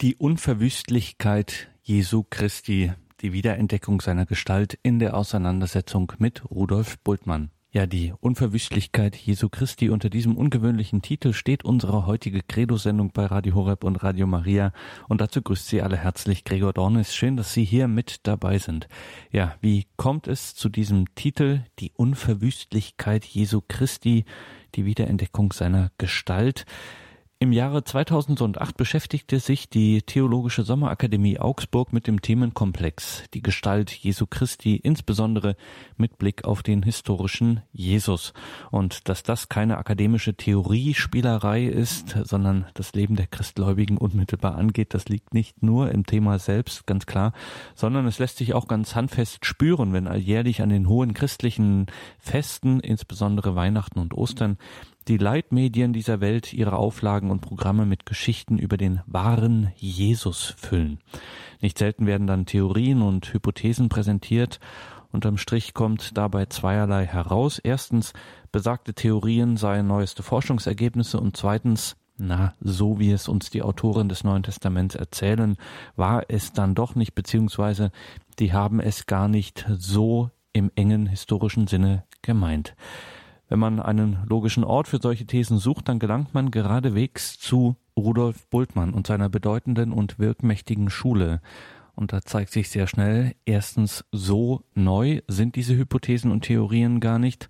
Die Unverwüstlichkeit Jesu Christi, die Wiederentdeckung seiner Gestalt in der Auseinandersetzung mit Rudolf Bultmann. Ja, die Unverwüstlichkeit Jesu Christi unter diesem ungewöhnlichen Titel steht unsere heutige Credo-Sendung bei Radio Horeb und Radio Maria. Und dazu grüßt Sie alle herzlich Gregor Dornis. Schön, dass Sie hier mit dabei sind. Ja, wie kommt es zu diesem Titel? Die Unverwüstlichkeit Jesu Christi, die Wiederentdeckung seiner Gestalt. Im Jahre 2008 beschäftigte sich die Theologische Sommerakademie Augsburg mit dem Themenkomplex die Gestalt Jesu Christi, insbesondere mit Blick auf den historischen Jesus. Und dass das keine akademische Theoriespielerei ist, sondern das Leben der Christgläubigen unmittelbar angeht, das liegt nicht nur im Thema selbst, ganz klar, sondern es lässt sich auch ganz handfest spüren, wenn alljährlich an den hohen christlichen Festen, insbesondere Weihnachten und Ostern, die Leitmedien dieser Welt ihre Auflagen und Programme mit Geschichten über den wahren Jesus füllen. Nicht selten werden dann Theorien und Hypothesen präsentiert. Unterm Strich kommt dabei zweierlei heraus. Erstens, besagte Theorien seien neueste Forschungsergebnisse und zweitens, na, so wie es uns die Autoren des Neuen Testaments erzählen, war es dann doch nicht, beziehungsweise die haben es gar nicht so im engen historischen Sinne gemeint. Wenn man einen logischen Ort für solche Thesen sucht, dann gelangt man geradewegs zu Rudolf Bultmann und seiner bedeutenden und wirkmächtigen Schule. Und da zeigt sich sehr schnell, erstens, so neu sind diese Hypothesen und Theorien gar nicht.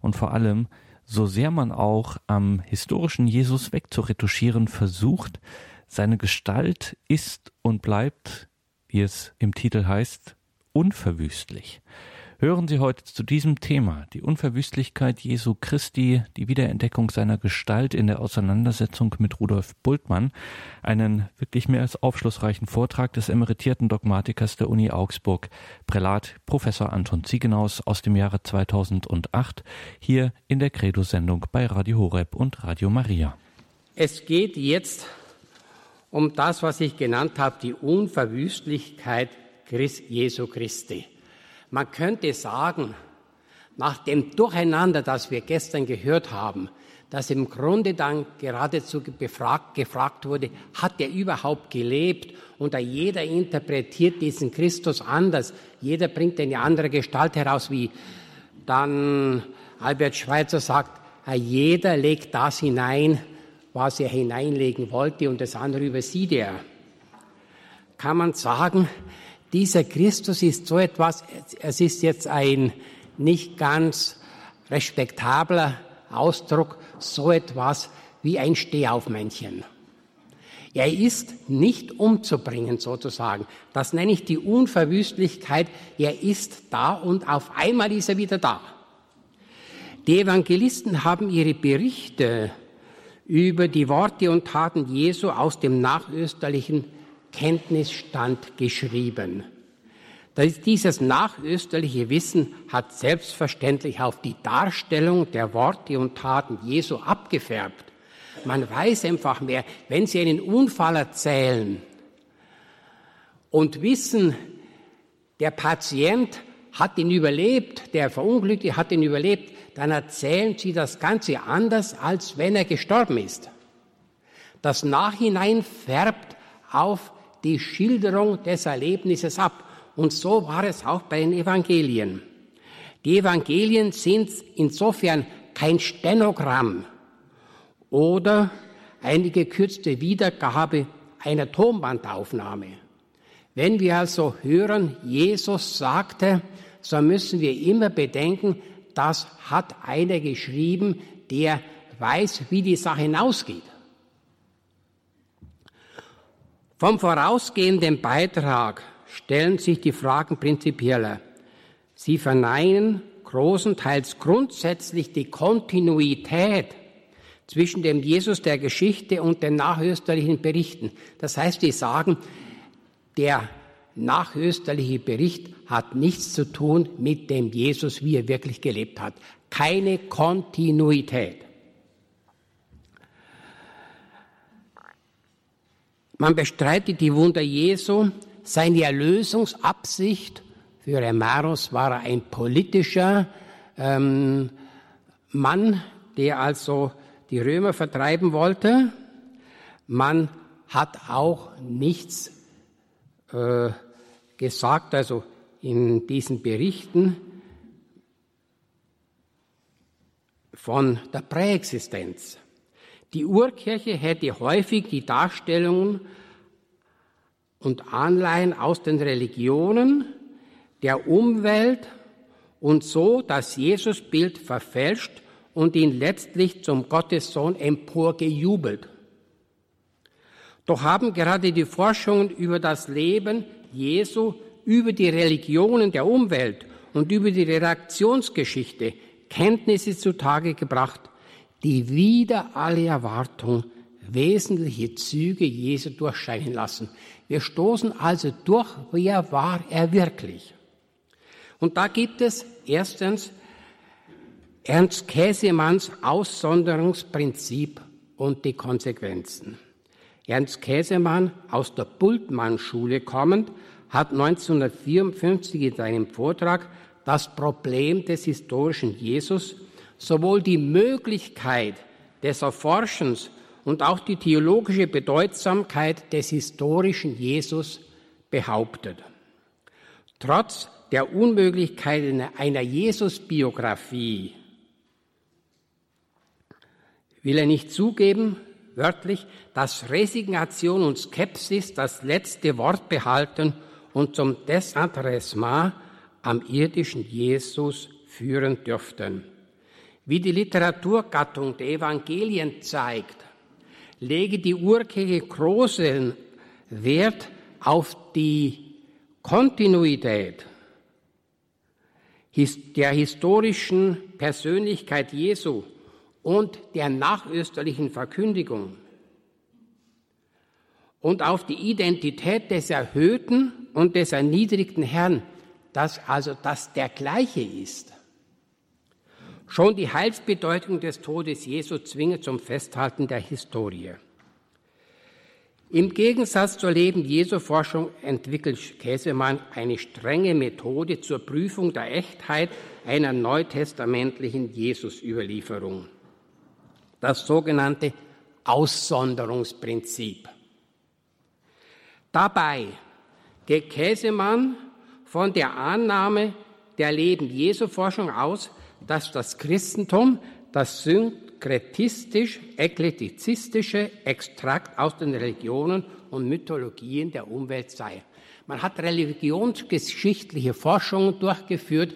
Und vor allem, so sehr man auch am historischen Jesus wegzuretuschieren versucht, seine Gestalt ist und bleibt, wie es im Titel heißt, unverwüstlich. Hören Sie heute zu diesem Thema die Unverwüstlichkeit Jesu Christi, die Wiederentdeckung seiner Gestalt in der Auseinandersetzung mit Rudolf Bultmann, einen wirklich mehr als aufschlussreichen Vortrag des emeritierten Dogmatikers der Uni Augsburg, Prälat Professor Anton Ziegenaus aus dem Jahre 2008, hier in der Credo-Sendung bei Radio Horeb und Radio Maria. Es geht jetzt um das, was ich genannt habe, die Unverwüstlichkeit Jesu Christi. Man könnte sagen, nach dem Durcheinander, das wir gestern gehört haben, dass im Grunde dann geradezu befragt, gefragt wurde, hat er überhaupt gelebt? Und da jeder interpretiert diesen Christus anders. Jeder bringt eine andere Gestalt heraus, wie dann Albert Schweitzer sagt, jeder legt das hinein, was er hineinlegen wollte und das andere übersieht er. Kann man sagen, dieser Christus ist so etwas, es ist jetzt ein nicht ganz respektabler Ausdruck, so etwas wie ein Stehaufmännchen. Er ist nicht umzubringen sozusagen. Das nenne ich die Unverwüstlichkeit. Er ist da und auf einmal ist er wieder da. Die Evangelisten haben ihre Berichte über die Worte und Taten Jesu aus dem nachösterlichen Kenntnisstand geschrieben. Dieses nachösterliche Wissen hat selbstverständlich auf die Darstellung der Worte und Taten Jesu abgefärbt. Man weiß einfach mehr, wenn Sie einen Unfall erzählen und wissen, der Patient hat ihn überlebt, der Verunglückte hat ihn überlebt, dann erzählen Sie das Ganze anders, als wenn er gestorben ist. Das Nachhinein färbt auf die Schilderung des Erlebnisses ab. Und so war es auch bei den Evangelien. Die Evangelien sind insofern kein Stenogramm oder eine gekürzte Wiedergabe einer Tonbandaufnahme. Wenn wir also hören, Jesus sagte, so müssen wir immer bedenken, das hat einer geschrieben, der weiß, wie die Sache hinausgeht. Vom vorausgehenden Beitrag stellen sich die Fragen prinzipieller. Sie verneinen großenteils grundsätzlich die Kontinuität zwischen dem Jesus der Geschichte und den nachösterlichen Berichten. Das heißt, sie sagen, der nachösterliche Bericht hat nichts zu tun mit dem Jesus, wie er wirklich gelebt hat. Keine Kontinuität. Man bestreitet die Wunder Jesu, seine Erlösungsabsicht. Für Emarus war er ein politischer ähm, Mann, der also die Römer vertreiben wollte. Man hat auch nichts äh, gesagt, also in diesen Berichten von der Präexistenz. Die Urkirche hätte häufig die Darstellungen und Anleihen aus den Religionen, der Umwelt und so das Jesusbild verfälscht und ihn letztlich zum Gottessohn emporgejubelt. Doch haben gerade die Forschungen über das Leben Jesu, über die Religionen der Umwelt und über die Redaktionsgeschichte Kenntnisse zutage gebracht, die wieder alle Erwartung wesentliche Züge Jesu durchscheinen lassen. Wir stoßen also durch, wer war er wirklich? Und da gibt es erstens Ernst Käsemanns Aussonderungsprinzip und die Konsequenzen. Ernst Käsemann, aus der Bultmann-Schule kommend, hat 1954 in seinem Vortrag das Problem des historischen Jesus, sowohl die Möglichkeit des Erforschens und auch die theologische Bedeutsamkeit des historischen Jesus behauptet. Trotz der Unmöglichkeit einer Jesus-Biografie will er nicht zugeben, wörtlich, dass Resignation und Skepsis das letzte Wort behalten und zum Desinteressement am irdischen Jesus führen dürften. Wie die Literaturgattung der Evangelien zeigt, lege die Urkirche großen Wert auf die Kontinuität der historischen Persönlichkeit Jesu und der nachösterlichen Verkündigung und auf die Identität des erhöhten und des erniedrigten Herrn, dass also das der gleiche ist. Schon die Heilsbedeutung des Todes Jesu zwinge zum Festhalten der Historie. Im Gegensatz zur Leben Jesu Forschung entwickelt Käsemann eine strenge Methode zur Prüfung der Echtheit einer neutestamentlichen Jesusüberlieferung das sogenannte Aussonderungsprinzip. Dabei geht Käsemann von der Annahme der Leben Jesu Forschung aus, dass das Christentum das synkretistisch-ekletizistische Extrakt aus den Religionen und Mythologien der Umwelt sei. Man hat religionsgeschichtliche Forschungen durchgeführt.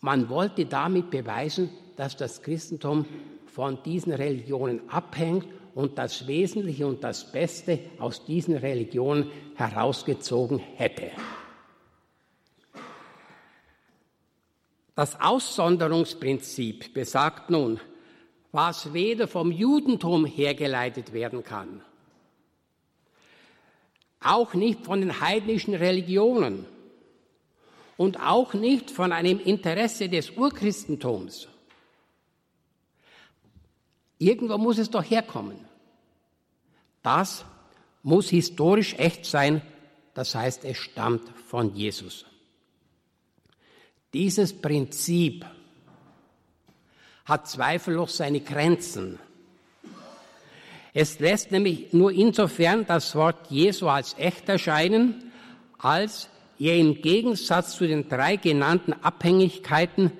Man wollte damit beweisen, dass das Christentum von diesen Religionen abhängt und das Wesentliche und das Beste aus diesen Religionen herausgezogen hätte. Das Aussonderungsprinzip besagt nun, was weder vom Judentum hergeleitet werden kann, auch nicht von den heidnischen Religionen und auch nicht von einem Interesse des Urchristentums, Irgendwo muss es doch herkommen. Das muss historisch echt sein, das heißt, es stammt von Jesus. Dieses Prinzip hat zweifellos seine Grenzen. Es lässt nämlich nur insofern das Wort Jesu als echt erscheinen, als er im Gegensatz zu den drei genannten Abhängigkeiten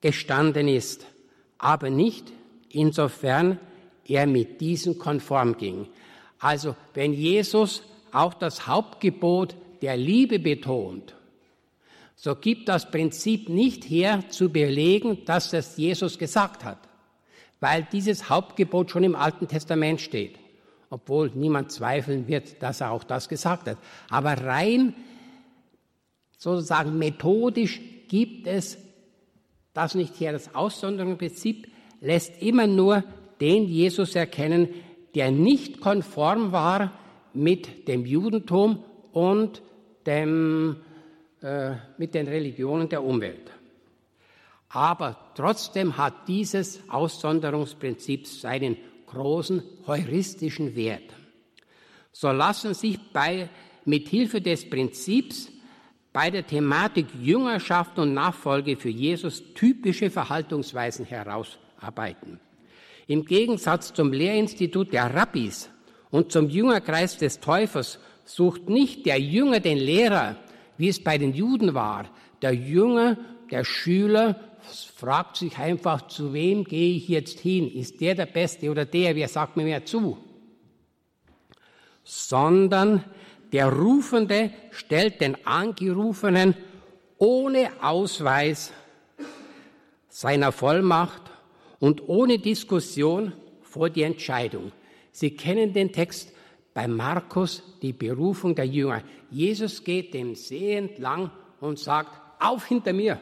gestanden ist, aber nicht insofern er mit diesen konform ging. Also wenn Jesus auch das Hauptgebot der Liebe betont, so gibt das Prinzip nicht her zu belegen, dass das Jesus gesagt hat, weil dieses Hauptgebot schon im Alten Testament steht, obwohl niemand zweifeln wird, dass er auch das gesagt hat. Aber rein sozusagen methodisch gibt es das nicht her. Das Aussonderungsprinzip lässt immer nur den Jesus erkennen, der nicht konform war mit dem Judentum und dem, äh, mit den Religionen der Umwelt. Aber trotzdem hat dieses Aussonderungsprinzip seinen großen heuristischen Wert. So lassen sich bei, mit Hilfe des Prinzips bei der Thematik Jüngerschaft und Nachfolge für Jesus typische Verhaltungsweisen heraus arbeiten. Im Gegensatz zum Lehrinstitut der Rabbis und zum Jüngerkreis des Täufers sucht nicht der Jünger den Lehrer, wie es bei den Juden war. Der Jünger, der Schüler fragt sich einfach, zu wem gehe ich jetzt hin? Ist der der Beste oder der? Wer sagt mir mehr zu? Sondern der Rufende stellt den Angerufenen ohne Ausweis seiner Vollmacht und ohne Diskussion vor die Entscheidung. Sie kennen den Text bei Markus, die Berufung der Jünger. Jesus geht dem See entlang und sagt, auf hinter mir.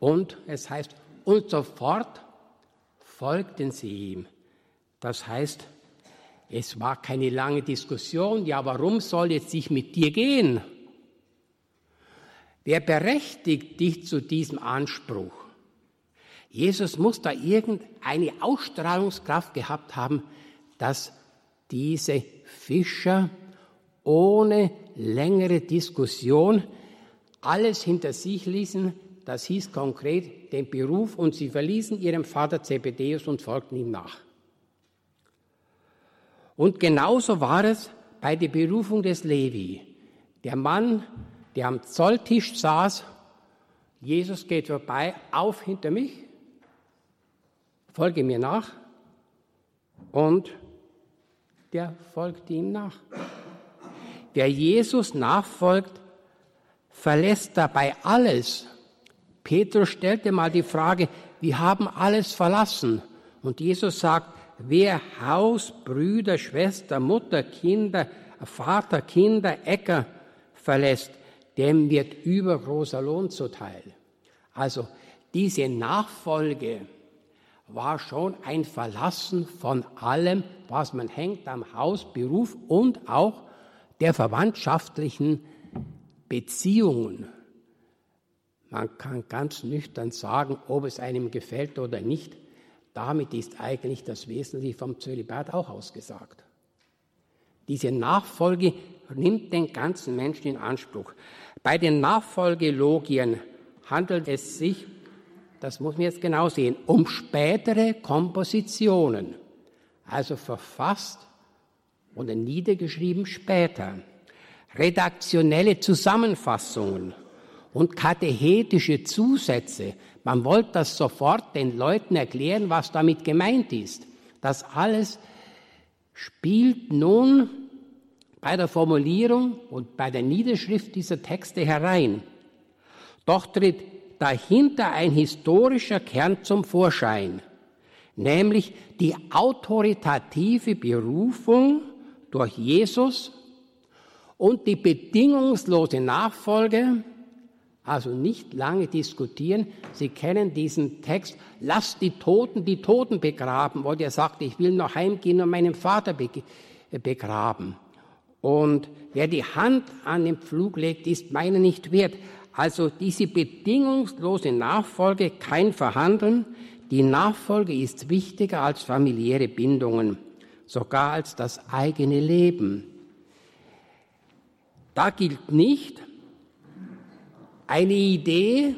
Und es heißt, und sofort folgten sie ihm. Das heißt, es war keine lange Diskussion, ja, warum soll jetzt ich mit dir gehen? Wer berechtigt dich zu diesem Anspruch? Jesus muss da irgendeine Ausstrahlungskraft gehabt haben, dass diese Fischer ohne längere Diskussion alles hinter sich ließen. Das hieß konkret den Beruf und sie verließen ihrem Vater Zebedeus und folgten ihm nach. Und genauso war es bei der Berufung des Levi. Der Mann, der am Zolltisch saß, Jesus geht vorbei, auf hinter mich, folge mir nach und der folgt ihm nach. Wer Jesus nachfolgt, verlässt dabei alles. Petrus stellte mal die Frage, wir haben alles verlassen. Und Jesus sagt, wer Haus, Brüder, Schwester, Mutter, Kinder, Vater, Kinder, Äcker verlässt, dem wird übergroßer Lohn zuteil. Also diese Nachfolge war schon ein Verlassen von allem, was man hängt am Haus, Beruf und auch der verwandtschaftlichen Beziehungen. Man kann ganz nüchtern sagen, ob es einem gefällt oder nicht. Damit ist eigentlich das Wesentliche vom Zölibat auch ausgesagt. Diese Nachfolge nimmt den ganzen Menschen in Anspruch. Bei den Nachfolgelogien handelt es sich, das muss man jetzt genau sehen, um spätere Kompositionen, also verfasst oder niedergeschrieben später, redaktionelle Zusammenfassungen und katechetische Zusätze man wollte das sofort den Leuten erklären, was damit gemeint ist. Das alles spielt nun bei der Formulierung und bei der Niederschrift dieser Texte herein. Doch tritt dahinter ein historischer Kern zum Vorschein, nämlich die autoritative Berufung durch Jesus und die bedingungslose Nachfolge also nicht lange diskutieren. Sie kennen diesen Text, lasst die Toten die Toten begraben, wo der sagt, ich will noch heimgehen und meinen Vater begraben. Und wer die Hand an den Pflug legt, ist meiner nicht wert. Also diese bedingungslose Nachfolge, kein Verhandeln. Die Nachfolge ist wichtiger als familiäre Bindungen, sogar als das eigene Leben. Da gilt nicht, eine Idee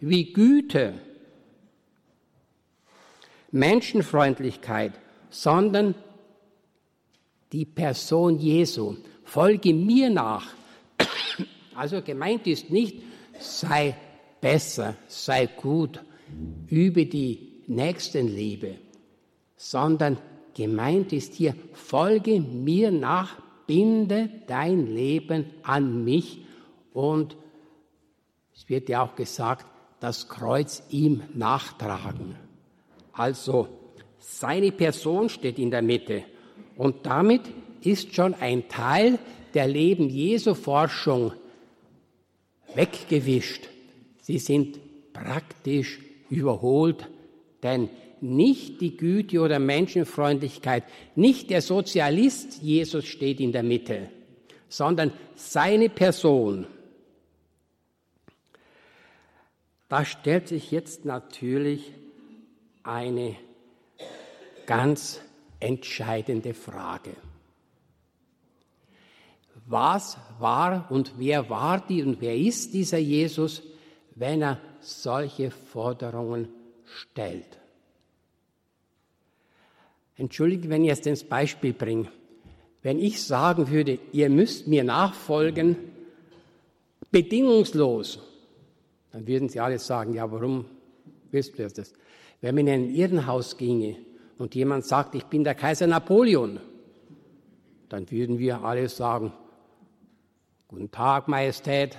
wie Güte, Menschenfreundlichkeit, sondern die Person Jesu. Folge mir nach. Also gemeint ist nicht, sei besser, sei gut, übe die Nächstenliebe, sondern gemeint ist hier, folge mir nach, binde dein Leben an mich und es wird ja auch gesagt, das Kreuz ihm nachtragen. Also seine Person steht in der Mitte und damit ist schon ein Teil der Leben Jesu Forschung weggewischt. Sie sind praktisch überholt, denn nicht die Güte oder Menschenfreundlichkeit, nicht der Sozialist Jesus steht in der Mitte, sondern seine Person. Da stellt sich jetzt natürlich eine ganz entscheidende Frage. Was war und wer war die und wer ist dieser Jesus, wenn er solche Forderungen stellt? Entschuldigt, wenn ich jetzt ins Beispiel bringe. Wenn ich sagen würde, ihr müsst mir nachfolgen, bedingungslos, dann würden sie alle sagen, ja, warum willst du das? Wenn man in ein Irrenhaus ginge und jemand sagt, ich bin der Kaiser Napoleon, dann würden wir alle sagen, guten Tag, Majestät,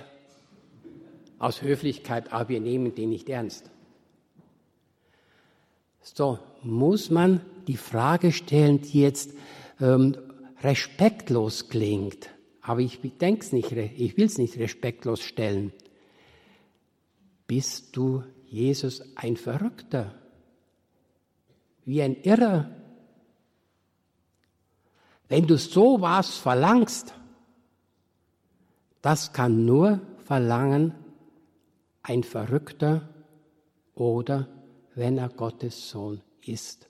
aus Höflichkeit, aber wir nehmen den nicht ernst. So muss man die Frage stellen, die jetzt ähm, respektlos klingt. Aber ich denke nicht, ich will es nicht respektlos stellen. Bist du, Jesus, ein Verrückter? Wie ein Irrer? Wenn du so was verlangst, das kann nur verlangen ein Verrückter oder wenn er Gottes Sohn ist.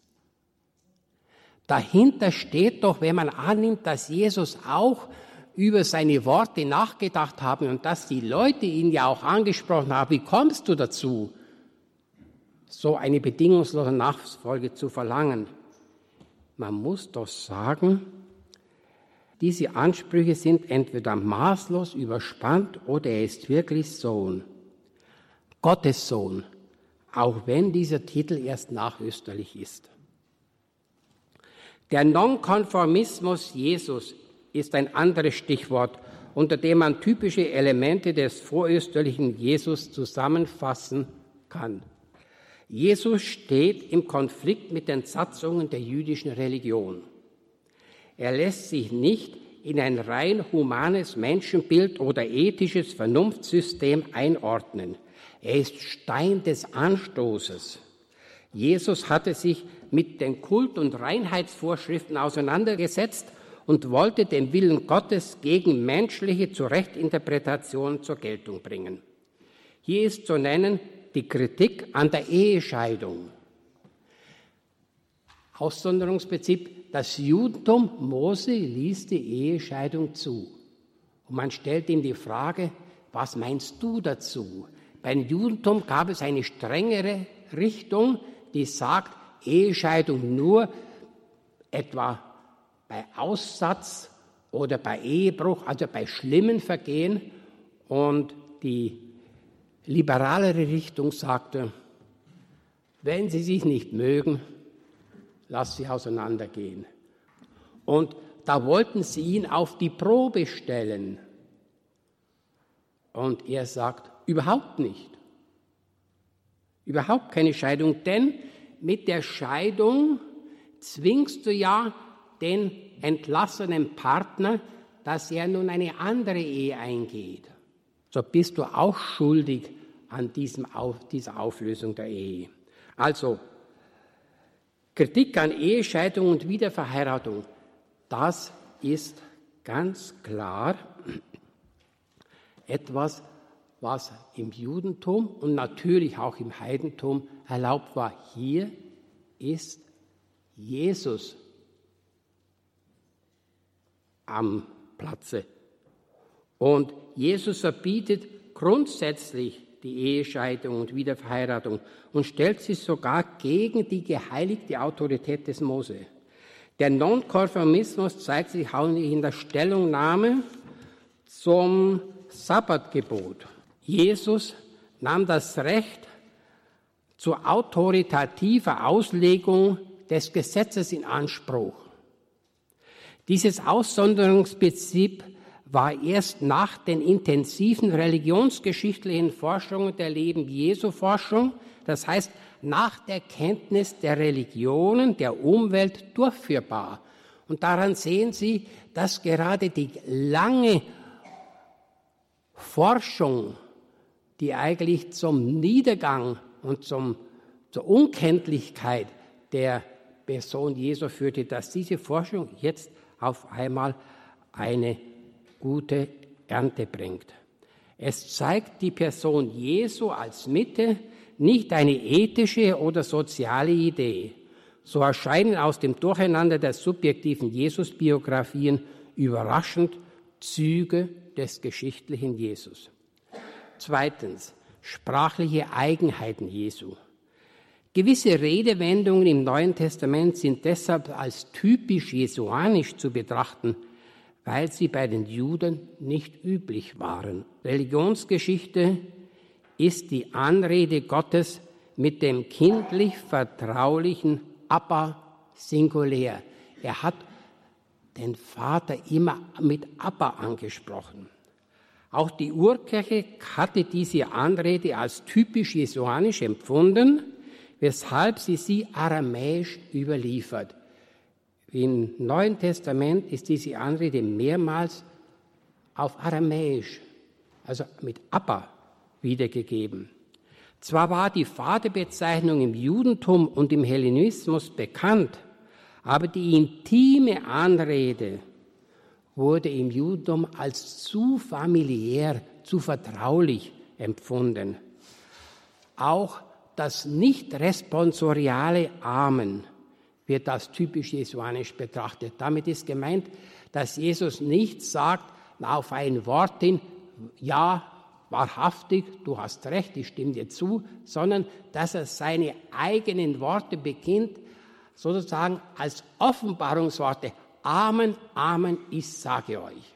Dahinter steht doch, wenn man annimmt, dass Jesus auch über seine Worte nachgedacht haben und dass die Leute ihn ja auch angesprochen haben, wie kommst du dazu, so eine bedingungslose Nachfolge zu verlangen? Man muss doch sagen, diese Ansprüche sind entweder maßlos überspannt oder er ist wirklich Sohn, Gottes Sohn, auch wenn dieser Titel erst nachösterlich ist. Der Nonkonformismus Jesus ist ein anderes Stichwort, unter dem man typische Elemente des vorösterlichen Jesus zusammenfassen kann. Jesus steht im Konflikt mit den Satzungen der jüdischen Religion. Er lässt sich nicht in ein rein humanes Menschenbild oder ethisches Vernunftsystem einordnen. Er ist Stein des Anstoßes. Jesus hatte sich mit den Kult- und Reinheitsvorschriften auseinandergesetzt und wollte den Willen Gottes gegen menschliche Zurechtinterpretationen zur Geltung bringen. Hier ist zu nennen die Kritik an der Ehescheidung. Aussonderungsprinzip, das Judentum, Mose ließ die Ehescheidung zu. Und man stellt ihm die Frage, was meinst du dazu? Beim Judentum gab es eine strengere Richtung, die sagt, Ehescheidung nur etwa bei Aussatz oder bei Ehebruch, also bei schlimmen Vergehen. Und die liberalere Richtung sagte, wenn sie sich nicht mögen, lass sie auseinandergehen. Und da wollten sie ihn auf die Probe stellen. Und er sagt, überhaupt nicht. Überhaupt keine Scheidung, denn mit der Scheidung zwingst du ja den entlassenen Partner, dass er nun eine andere Ehe eingeht. So bist du auch schuldig an diesem, dieser Auflösung der Ehe. Also, Kritik an Ehescheidung und Wiederverheiratung, das ist ganz klar etwas, was im Judentum und natürlich auch im Heidentum erlaubt war. Hier ist Jesus am Platze. Und Jesus verbietet grundsätzlich die Ehescheidung und Wiederverheiratung und stellt sich sogar gegen die geheiligte Autorität des Mose. Der Nonkonformismus zeigt sich auch in der Stellungnahme zum Sabbatgebot. Jesus nahm das Recht zur autoritativen Auslegung des Gesetzes in Anspruch. Dieses Aussonderungsprinzip war erst nach den intensiven religionsgeschichtlichen Forschungen der Leben Jesu Forschung, das heißt nach der Kenntnis der Religionen, der Umwelt durchführbar. Und daran sehen Sie, dass gerade die lange Forschung die eigentlich zum Niedergang und zum, zur Unkenntlichkeit der Person Jesu führte, dass diese Forschung jetzt auf einmal eine gute Ernte bringt. Es zeigt die Person Jesu als Mitte, nicht eine ethische oder soziale Idee. So erscheinen aus dem Durcheinander der subjektiven Jesusbiografien überraschend Züge des geschichtlichen Jesus. Zweitens, sprachliche Eigenheiten Jesu. Gewisse Redewendungen im Neuen Testament sind deshalb als typisch jesuanisch zu betrachten, weil sie bei den Juden nicht üblich waren. Religionsgeschichte ist die Anrede Gottes mit dem kindlich vertraulichen Abba singulär. Er hat den Vater immer mit Abba angesprochen. Auch die Urkirche hatte diese Anrede als typisch jesuanisch empfunden, weshalb sie sie aramäisch überliefert. Im Neuen Testament ist diese Anrede mehrmals auf aramäisch, also mit Abba, wiedergegeben. Zwar war die Vaterbezeichnung im Judentum und im Hellenismus bekannt, aber die intime Anrede wurde im Judentum als zu familiär, zu vertraulich empfunden. Auch das nicht responsoriale Amen wird als typisch jesuanisch betrachtet. Damit ist gemeint, dass Jesus nicht sagt, auf ein Wort hin, ja, wahrhaftig, du hast recht, ich stimme dir zu, sondern dass er seine eigenen Worte beginnt, sozusagen als Offenbarungsworte. Amen, Amen, ich sage euch.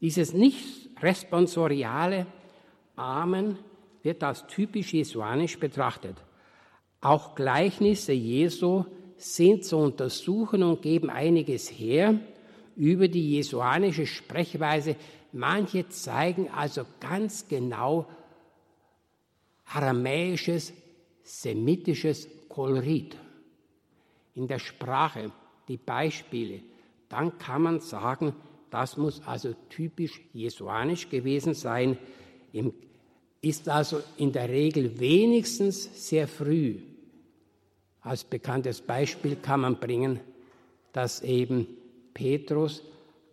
Dieses nicht responsoriale Amen wird als typisch jesuanisch betrachtet. Auch Gleichnisse Jesu sind zu untersuchen und geben einiges her über die jesuanische Sprechweise. Manche zeigen also ganz genau aramäisches, semitisches Kolorit in der Sprache, die Beispiele, dann kann man sagen, das muss also typisch jesuanisch gewesen sein, ist also in der Regel wenigstens sehr früh. Als bekanntes Beispiel kann man bringen, dass eben Petrus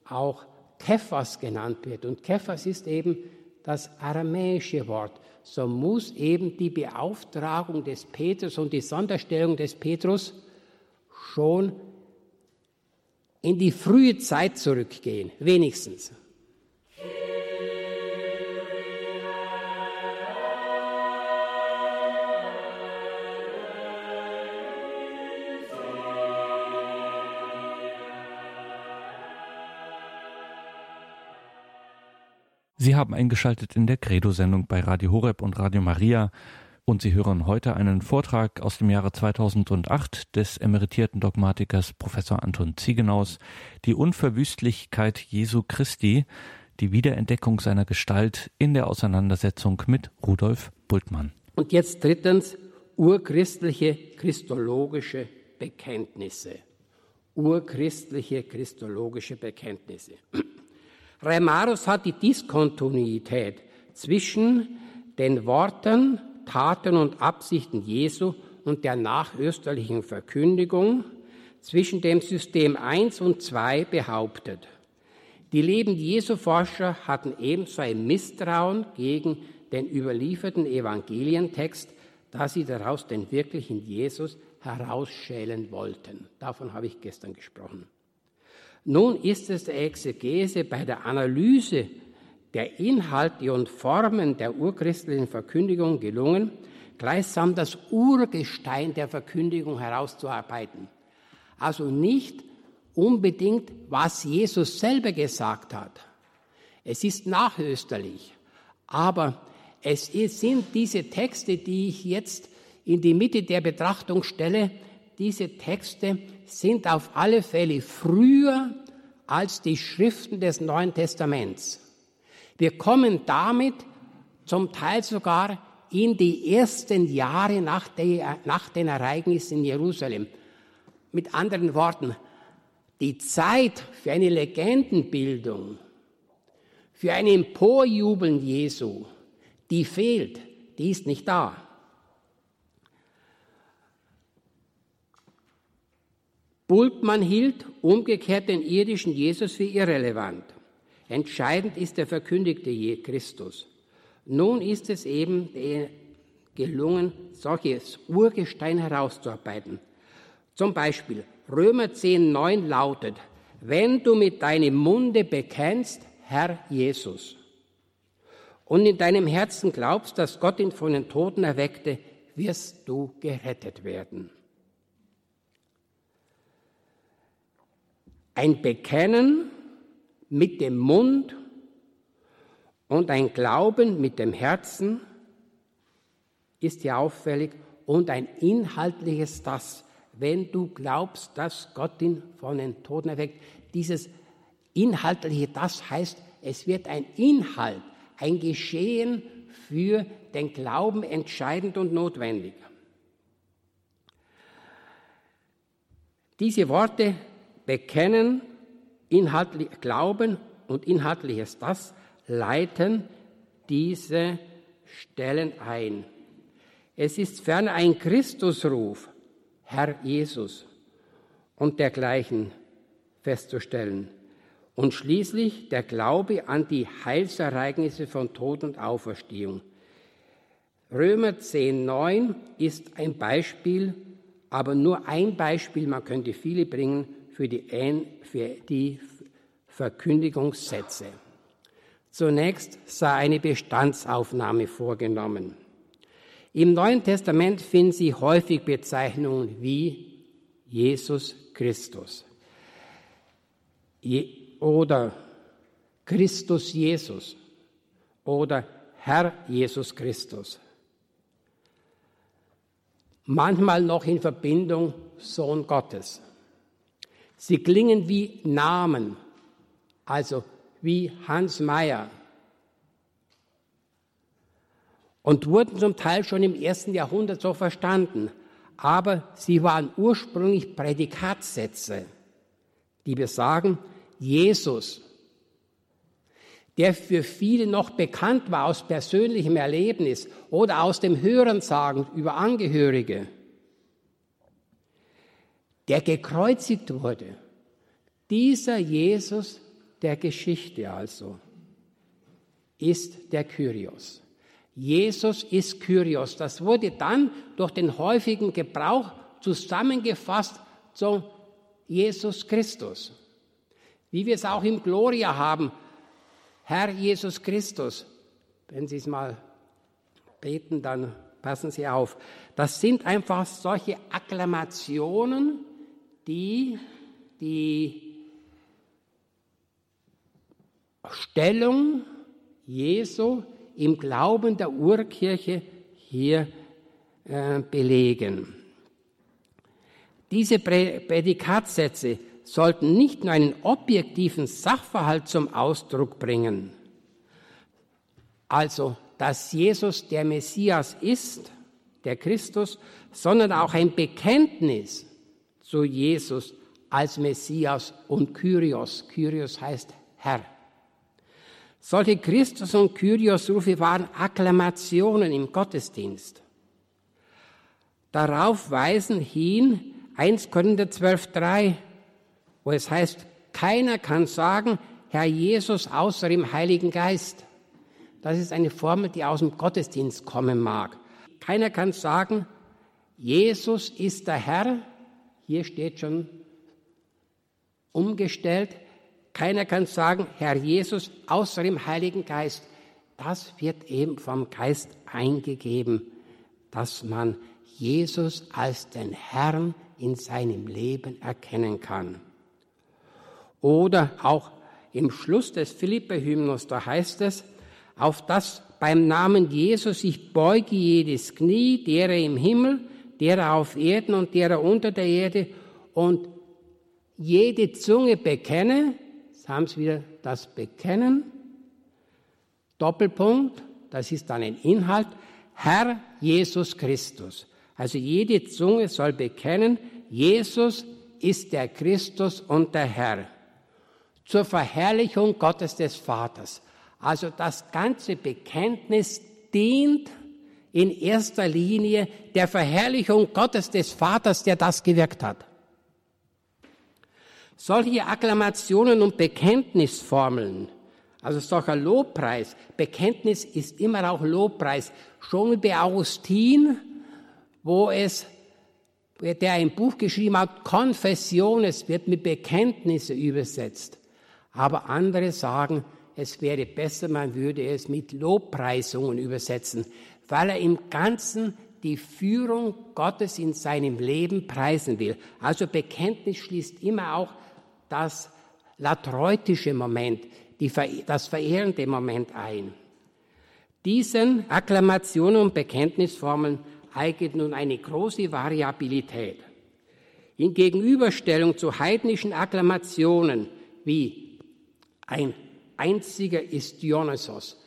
auch Kephas genannt wird. Und Kephas ist eben das aramäische Wort. So muss eben die Beauftragung des Petrus und die Sonderstellung des Petrus schon in die frühe Zeit zurückgehen, wenigstens. Sie haben eingeschaltet in der Credo-Sendung bei Radio Horeb und Radio Maria. Und Sie hören heute einen Vortrag aus dem Jahre 2008 des emeritierten Dogmatikers Professor Anton Ziegenaus, die Unverwüstlichkeit Jesu Christi, die Wiederentdeckung seiner Gestalt in der Auseinandersetzung mit Rudolf Bultmann. Und jetzt drittens urchristliche christologische Bekenntnisse. Urchristliche christologische Bekenntnisse. Reimarus hat die Diskontinuität zwischen den Worten Taten und Absichten Jesu und der nachösterlichen Verkündigung zwischen dem System 1 und 2 behauptet. Die Leben Jesu Forscher hatten ebenso ein Misstrauen gegen den überlieferten Evangelientext, da sie daraus den wirklichen Jesus herausschälen wollten. Davon habe ich gestern gesprochen. Nun ist es der Exegese bei der Analyse der Inhalte und Formen der urchristlichen Verkündigung gelungen, gleichsam das Urgestein der Verkündigung herauszuarbeiten. Also nicht unbedingt, was Jesus selber gesagt hat. Es ist nachösterlich, aber es sind diese Texte, die ich jetzt in die Mitte der Betrachtung stelle, diese Texte sind auf alle Fälle früher als die Schriften des Neuen Testaments. Wir kommen damit zum Teil sogar in die ersten Jahre nach, der, nach den Ereignissen in Jerusalem. Mit anderen Worten, die Zeit für eine Legendenbildung, für ein Emporjubeln Jesu, die fehlt, die ist nicht da. Bultmann hielt umgekehrt den irdischen Jesus für irrelevant. Entscheidend ist der verkündigte Christus. Nun ist es eben gelungen, solches Urgestein herauszuarbeiten. Zum Beispiel Römer 10, 9 lautet, wenn du mit deinem Munde bekennst, Herr Jesus, und in deinem Herzen glaubst, dass Gott ihn von den Toten erweckte, wirst du gerettet werden. Ein Bekennen mit dem Mund und ein Glauben mit dem Herzen ist ja auffällig und ein inhaltliches das, wenn du glaubst, dass Gott ihn von den Toten erweckt. Dieses inhaltliche das heißt, es wird ein Inhalt, ein Geschehen für den Glauben entscheidend und notwendig. Diese Worte bekennen, inhaltlich glauben und inhaltliches das leiten diese Stellen ein. Es ist ferner ein Christusruf, Herr Jesus und dergleichen festzustellen. Und schließlich der Glaube an die Heilsereignisse von Tod und Auferstehung. Römer 10, 9 ist ein Beispiel, aber nur ein Beispiel, man könnte viele bringen, für die, für die Verkündigungssätze. Zunächst sei eine Bestandsaufnahme vorgenommen. Im Neuen Testament finden Sie häufig Bezeichnungen wie Jesus Christus oder Christus Jesus oder Herr Jesus Christus. Manchmal noch in Verbindung Sohn Gottes. Sie klingen wie Namen, also wie Hans Meyer. Und wurden zum Teil schon im ersten Jahrhundert so verstanden. Aber sie waren ursprünglich Prädikatssätze, die besagen, Jesus, der für viele noch bekannt war aus persönlichem Erlebnis oder aus dem Hörensagen über Angehörige, der gekreuzigt wurde. Dieser Jesus der Geschichte also ist der Kyrios. Jesus ist Kyrios. Das wurde dann durch den häufigen Gebrauch zusammengefasst zu Jesus Christus. Wie wir es auch im Gloria haben, Herr Jesus Christus. Wenn Sie es mal beten, dann passen Sie auf. Das sind einfach solche Akklamationen, die die Stellung Jesu im Glauben der Urkirche hier äh, belegen. Diese Prädikatsätze sollten nicht nur einen objektiven Sachverhalt zum Ausdruck bringen, also dass Jesus der Messias ist, der Christus, sondern auch ein Bekenntnis zu Jesus als Messias und Kyrios. Kyrios heißt Herr. Solche Christus- und Kyrios-Rufe waren Akklamationen im Gottesdienst. Darauf weisen hin 1 Korinther 12, 3, wo es heißt, keiner kann sagen, Herr Jesus, außer im Heiligen Geist. Das ist eine Formel, die aus dem Gottesdienst kommen mag. Keiner kann sagen, Jesus ist der Herr. Hier steht schon umgestellt. Keiner kann sagen, Herr Jesus, außer im Heiligen Geist. Das wird eben vom Geist eingegeben, dass man Jesus als den Herrn in seinem Leben erkennen kann. Oder auch im Schluss des Philippe-Hymnus, da heißt es, auf das beim Namen Jesus ich beuge jedes Knie, derer im Himmel, derer auf Erden und derer unter der Erde und jede Zunge bekenne, jetzt haben Sie wieder das Bekennen, Doppelpunkt, das ist dann ein Inhalt, Herr Jesus Christus. Also jede Zunge soll bekennen, Jesus ist der Christus und der Herr zur Verherrlichung Gottes des Vaters. Also das ganze Bekenntnis dient in erster Linie der Verherrlichung Gottes des Vaters, der das gewirkt hat. Solche Akklamationen und Bekenntnisformeln, also solcher Lobpreis, Bekenntnis ist immer auch Lobpreis. Schon bei Augustin, wo es, der ein Buch geschrieben hat, Konfession, es wird mit Bekenntnisse übersetzt. Aber andere sagen, es wäre besser, man würde es mit Lobpreisungen übersetzen, weil er im Ganzen die Führung Gottes in seinem Leben preisen will. Also Bekenntnis schließt immer auch das latreutische Moment, die, das verehrende Moment ein. Diesen Akklamationen und Bekenntnisformeln eignet nun eine große Variabilität. In Gegenüberstellung zu heidnischen Akklamationen wie ein einziger ist Dionysos,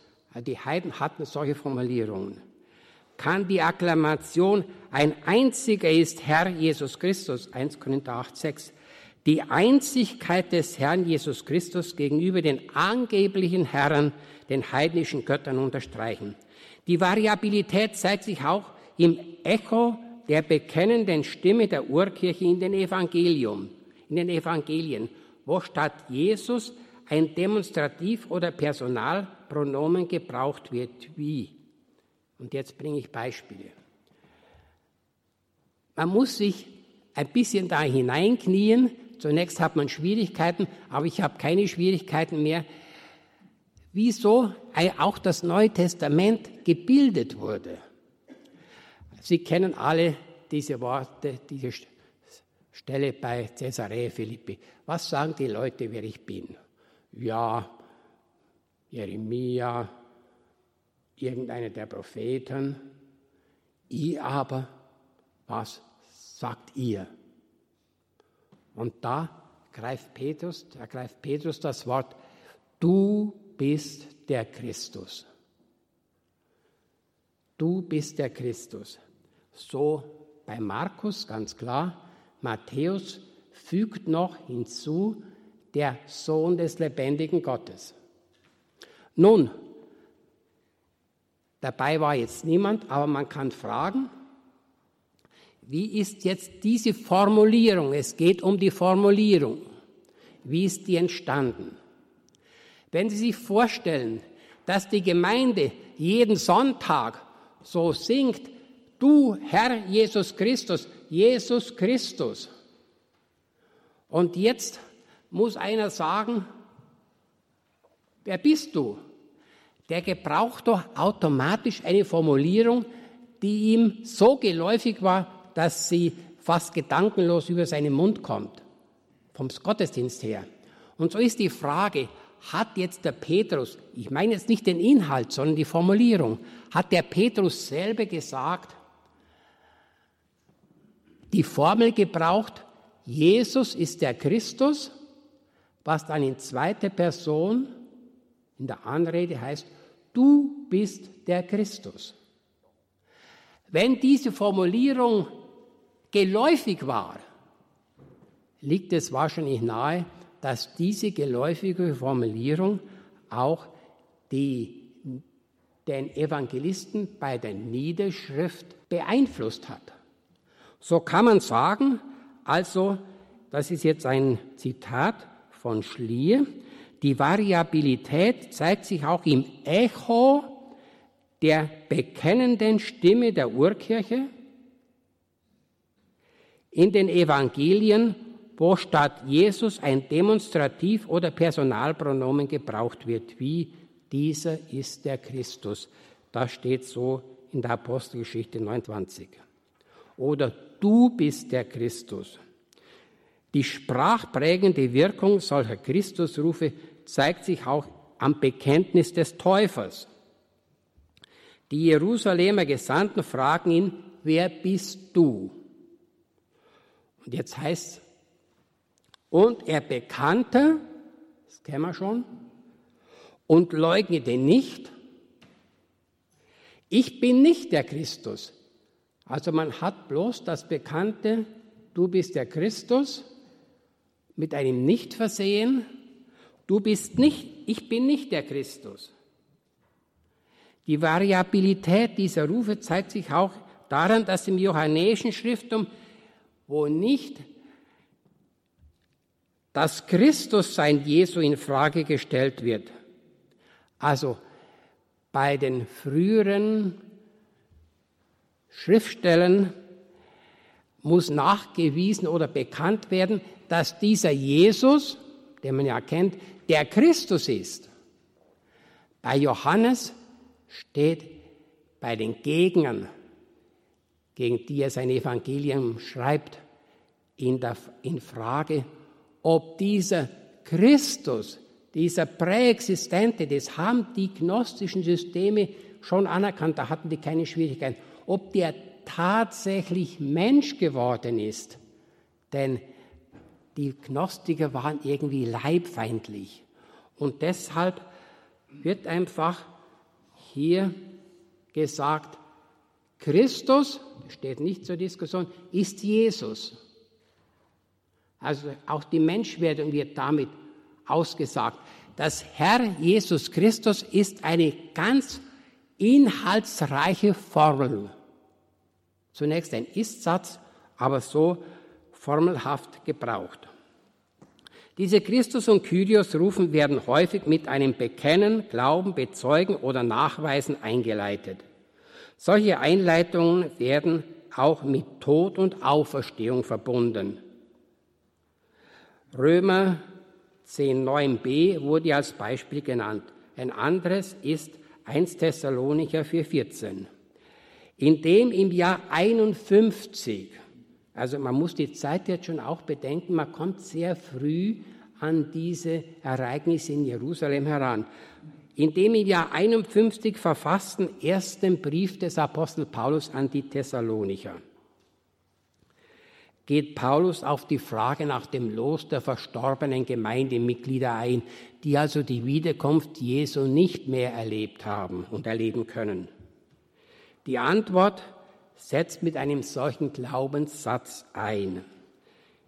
die Heiden hatten solche Formulierungen, kann die Akklamation ein einziger ist Herr Jesus Christus, 1 Korinther 8, 6, die Einzigkeit des Herrn Jesus Christus gegenüber den angeblichen Herren, den heidnischen Göttern unterstreichen. Die Variabilität zeigt sich auch im Echo der bekennenden Stimme der Urkirche in den Evangelium, in den Evangelien, wo statt Jesus ein Demonstrativ- oder Personalpronomen gebraucht wird, wie. Und jetzt bringe ich Beispiele. Man muss sich ein bisschen da hineinknien. Zunächst hat man Schwierigkeiten, aber ich habe keine Schwierigkeiten mehr. Wieso auch das Neue Testament gebildet wurde. Sie kennen alle diese Worte, diese Stelle bei Caesarea Philippi. Was sagen die Leute, wer ich bin? Ja, Jeremia, irgendeiner der Propheten. Ihr aber, was sagt ihr? Und da greift Petrus, da greift Petrus das Wort, du bist der Christus. Du bist der Christus. So bei Markus ganz klar, Matthäus fügt noch hinzu, der Sohn des lebendigen Gottes. Nun, dabei war jetzt niemand, aber man kann fragen, wie ist jetzt diese Formulierung? Es geht um die Formulierung. Wie ist die entstanden? Wenn Sie sich vorstellen, dass die Gemeinde jeden Sonntag so singt, du Herr Jesus Christus, Jesus Christus. Und jetzt muss einer sagen, wer bist du? Der gebraucht doch automatisch eine Formulierung, die ihm so geläufig war, dass sie fast gedankenlos über seinen Mund kommt, vom Gottesdienst her. Und so ist die Frage, hat jetzt der Petrus, ich meine jetzt nicht den Inhalt, sondern die Formulierung, hat der Petrus selber gesagt, die Formel gebraucht, Jesus ist der Christus, was dann in zweiter Person in der Anrede heißt, du bist der Christus. Wenn diese Formulierung geläufig war, liegt es wahrscheinlich nahe, dass diese geläufige Formulierung auch die, den Evangelisten bei der Niederschrift beeinflusst hat. So kann man sagen, also, das ist jetzt ein Zitat von Schlier, die Variabilität zeigt sich auch im Echo der bekennenden Stimme der Urkirche in den Evangelien, wo statt Jesus ein Demonstrativ- oder Personalpronomen gebraucht wird, wie dieser ist der Christus. Das steht so in der Apostelgeschichte 29. Oder du bist der Christus. Die sprachprägende Wirkung solcher Christusrufe zeigt sich auch am Bekenntnis des Täufers. Die Jerusalemer Gesandten fragen ihn, wer bist du? Und jetzt heißt es, und er bekannte, das kennen wir schon, und leugnete nicht, ich bin nicht der Christus, also man hat bloß das bekannte, du bist der Christus, mit einem Nicht versehen, du bist nicht, ich bin nicht der Christus. Die Variabilität dieser Rufe zeigt sich auch daran, dass im johannäischen Schriftum, wo nicht das Christussein Jesu in Frage gestellt wird, also bei den früheren Schriftstellen muss nachgewiesen oder bekannt werden, dass dieser Jesus, den man ja kennt, der Christus ist. Bei Johannes steht bei den Gegnern gegen die er sein Evangelium schreibt, in, der, in Frage, ob dieser Christus, dieser Präexistente, das haben die gnostischen Systeme schon anerkannt, da hatten die keine Schwierigkeiten, ob der tatsächlich Mensch geworden ist. Denn die Gnostiker waren irgendwie leibfeindlich. Und deshalb wird einfach hier gesagt, Christus, steht nicht zur Diskussion, ist Jesus. Also auch die Menschwerdung wird damit ausgesagt. Das Herr Jesus Christus ist eine ganz inhaltsreiche Formel. Zunächst ein Ist-Satz, aber so formelhaft gebraucht. Diese Christus und Kyrios rufen werden häufig mit einem Bekennen, Glauben, Bezeugen oder Nachweisen eingeleitet. Solche Einleitungen werden auch mit Tod und Auferstehung verbunden. Römer 10.9b wurde als Beispiel genannt. Ein anderes ist 1 Thessalonicher 4.14. In dem im Jahr 51 also man muss die Zeit jetzt schon auch bedenken, man kommt sehr früh an diese Ereignisse in Jerusalem heran. In dem im Jahr 51 verfassten ersten Brief des Apostel Paulus an die Thessalonicher geht Paulus auf die Frage nach dem Los der verstorbenen Gemeindemitglieder ein, die also die Wiederkunft Jesu nicht mehr erlebt haben und erleben können. Die Antwort setzt mit einem solchen Glaubenssatz ein.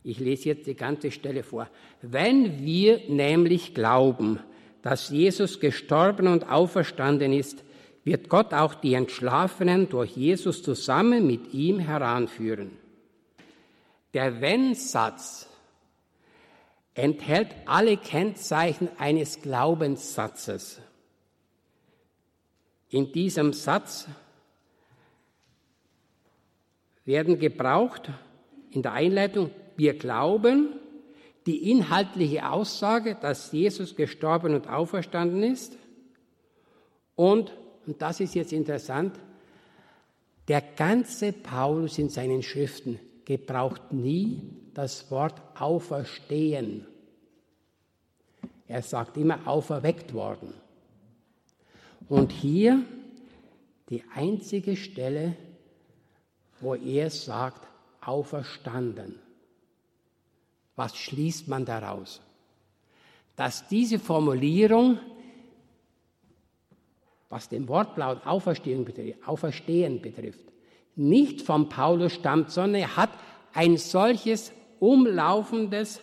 Ich lese jetzt die ganze Stelle vor. Wenn wir nämlich glauben, dass Jesus gestorben und auferstanden ist, wird Gott auch die Entschlafenen durch Jesus zusammen mit ihm heranführen. Der Wenn-Satz enthält alle Kennzeichen eines Glaubenssatzes. In diesem Satz werden gebraucht in der Einleitung, wir glauben, die inhaltliche Aussage, dass Jesus gestorben und auferstanden ist und, und das ist jetzt interessant, der ganze Paulus in seinen Schriften gebraucht nie das Wort auferstehen. Er sagt immer auferweckt worden. Und hier die einzige Stelle, wo er sagt, auferstanden. Was schließt man daraus? Dass diese Formulierung, was den Wortlaut Auferstehen betrifft, Auferstehen betrifft, nicht von Paulus stammt, sondern er hat ein solches umlaufendes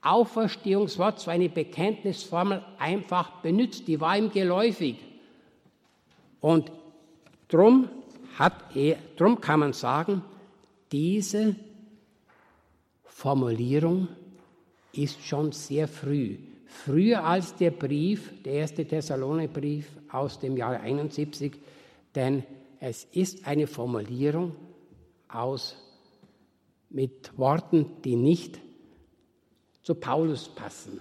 Auferstehungswort, so eine Bekenntnisformel einfach benutzt. Die war ihm geläufig. Und drum hat er, drum kann man sagen, diese Formulierung ist schon sehr früh. Früher als der Brief, der erste Thessalonibrief aus dem Jahre 71, denn es ist eine Formulierung aus mit Worten, die nicht zu Paulus passen.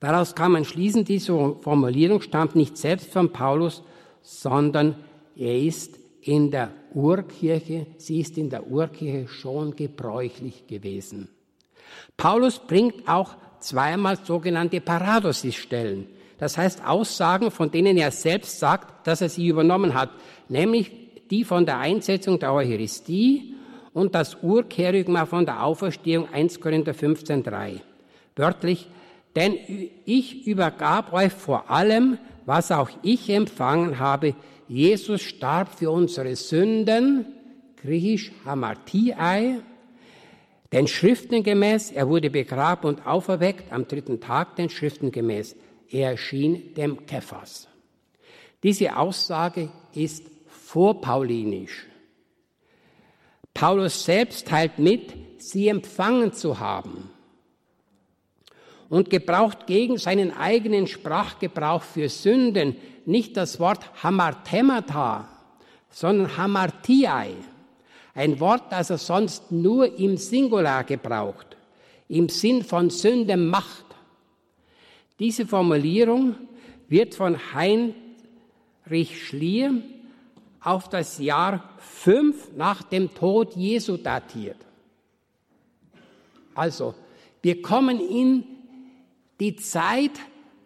Daraus kann man schließen, diese Formulierung stammt nicht selbst von Paulus, sondern er ist in der Urkirche, sie ist in der Urkirche schon gebräuchlich gewesen. Paulus bringt auch zweimal sogenannte Paradosis-Stellen, das heißt Aussagen, von denen er selbst sagt, dass er sie übernommen hat, nämlich die von der Einsetzung der Eucharistie und das Urkerygma von der Auferstehung 1 Korinther 15.3. Wörtlich, denn ich übergab euch vor allem, was auch ich empfangen habe, Jesus starb für unsere Sünden, griechisch hamartiai, den Schriften gemäß, er wurde begraben und auferweckt am dritten Tag, den Schriften gemäß. Er erschien dem Kephas. Diese Aussage ist vorpaulinisch. Paulus selbst teilt mit, sie empfangen zu haben und gebraucht gegen seinen eigenen Sprachgebrauch für Sünden nicht das Wort Hamartemata, sondern Hamartiai, ein Wort, das er sonst nur im Singular gebraucht, im Sinn von Sünde macht. Diese Formulierung wird von Heinrich Schlier auf das Jahr 5 nach dem Tod Jesu datiert. Also, wir kommen in die Zeit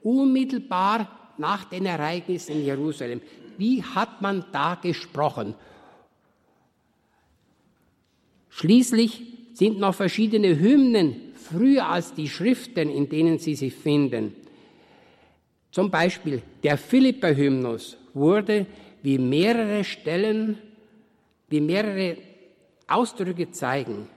unmittelbar nach den Ereignissen in Jerusalem. Wie hat man da gesprochen? Schließlich sind noch verschiedene Hymnen früher als die Schriften, in denen sie sich finden. Zum Beispiel der Philipper-Hymnus wurde wie mehrere Stellen, wie mehrere Ausdrücke zeigen,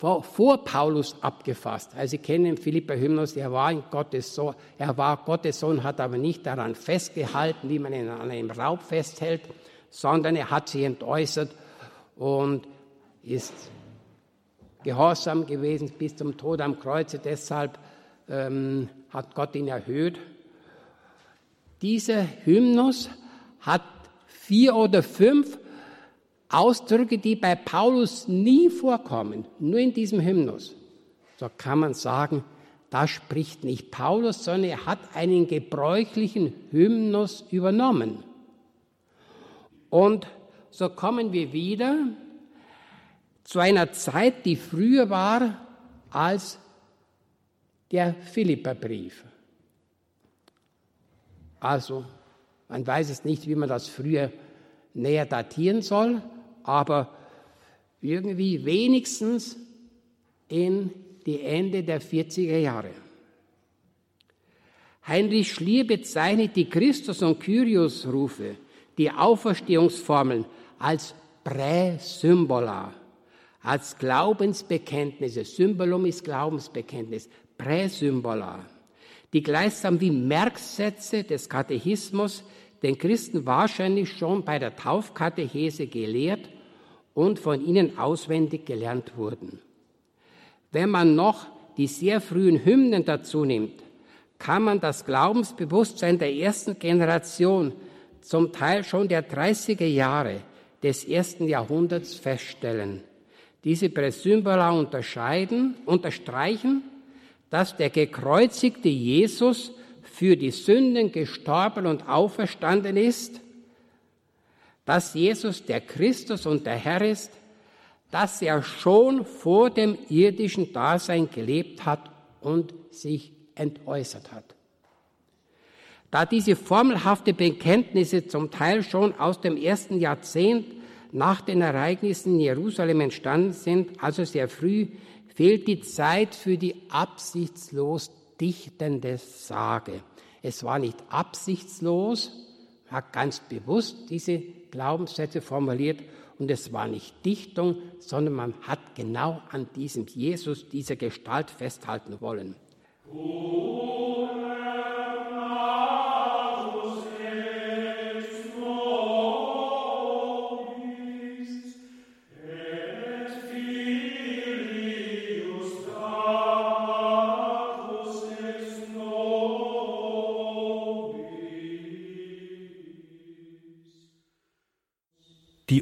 vor, vor Paulus abgefasst. Also Sie kennen Philipper Hymnus, er war, Gottes Sohn, er war Gottes Sohn, hat aber nicht daran festgehalten, wie man ihn an einem Raub festhält, sondern er hat sich entäußert und ist gehorsam gewesen bis zum Tod am Kreuze. Deshalb ähm, hat Gott ihn erhöht. Dieser Hymnus hat vier oder fünf Ausdrücke, die bei Paulus nie vorkommen, nur in diesem Hymnus. So kann man sagen, da spricht nicht Paulus, sondern er hat einen gebräuchlichen Hymnus übernommen. Und so kommen wir wieder zu einer Zeit, die früher war als der Philipperbrief. Also, man weiß es nicht, wie man das früher näher datieren soll, aber irgendwie wenigstens in die Ende der 40er Jahre. Heinrich Schlier bezeichnet die Christus- und Kyrios-Rufe, die Auferstehungsformeln, als Präsymbola, als Glaubensbekenntnisse. Symbolum ist Glaubensbekenntnis, Präsymbola, die gleichsam wie Merksätze des Katechismus den Christen wahrscheinlich schon bei der Taufkatechese gelehrt und von ihnen auswendig gelernt wurden. Wenn man noch die sehr frühen Hymnen dazu nimmt, kann man das Glaubensbewusstsein der ersten Generation, zum Teil schon der 30er Jahre des ersten Jahrhunderts feststellen. Diese Präsymbola unterscheiden, unterstreichen, dass der gekreuzigte Jesus für die Sünden gestorben und auferstanden ist, dass Jesus der Christus und der Herr ist, dass er schon vor dem irdischen Dasein gelebt hat und sich entäußert hat. Da diese formelhafte Bekenntnisse zum Teil schon aus dem ersten Jahrzehnt nach den Ereignissen in Jerusalem entstanden sind, also sehr früh, fehlt die Zeit für die absichtslos dichtende Sage. Es war nicht absichtslos, hat ganz bewusst diese Glaubenssätze formuliert und es war nicht Dichtung, sondern man hat genau an diesem Jesus, dieser Gestalt festhalten wollen. Oh.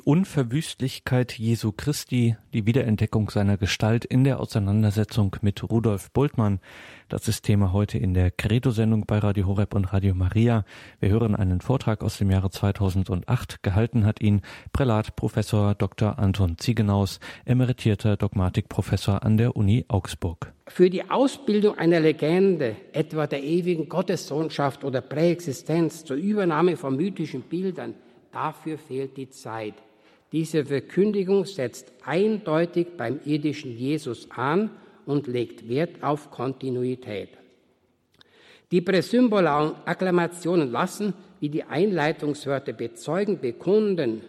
Unverwüstlichkeit Jesu Christi, die Wiederentdeckung seiner Gestalt in der Auseinandersetzung mit Rudolf Bultmann. Das ist Thema heute in der Credo-Sendung bei Radio Horeb und Radio Maria. Wir hören einen Vortrag aus dem Jahre 2008. Gehalten hat ihn Prälat Professor Dr. Anton Ziegenaus, emeritierter Dogmatikprofessor an der Uni Augsburg. Für die Ausbildung einer Legende, etwa der ewigen Gottessohnschaft oder Präexistenz zur Übernahme von mythischen Bildern, Dafür fehlt die Zeit. Diese Verkündigung setzt eindeutig beim irdischen Jesus an und legt Wert auf Kontinuität. Die Präsymbola und Akklamationen lassen, wie die Einleitungswörter bezeugen, bekunden,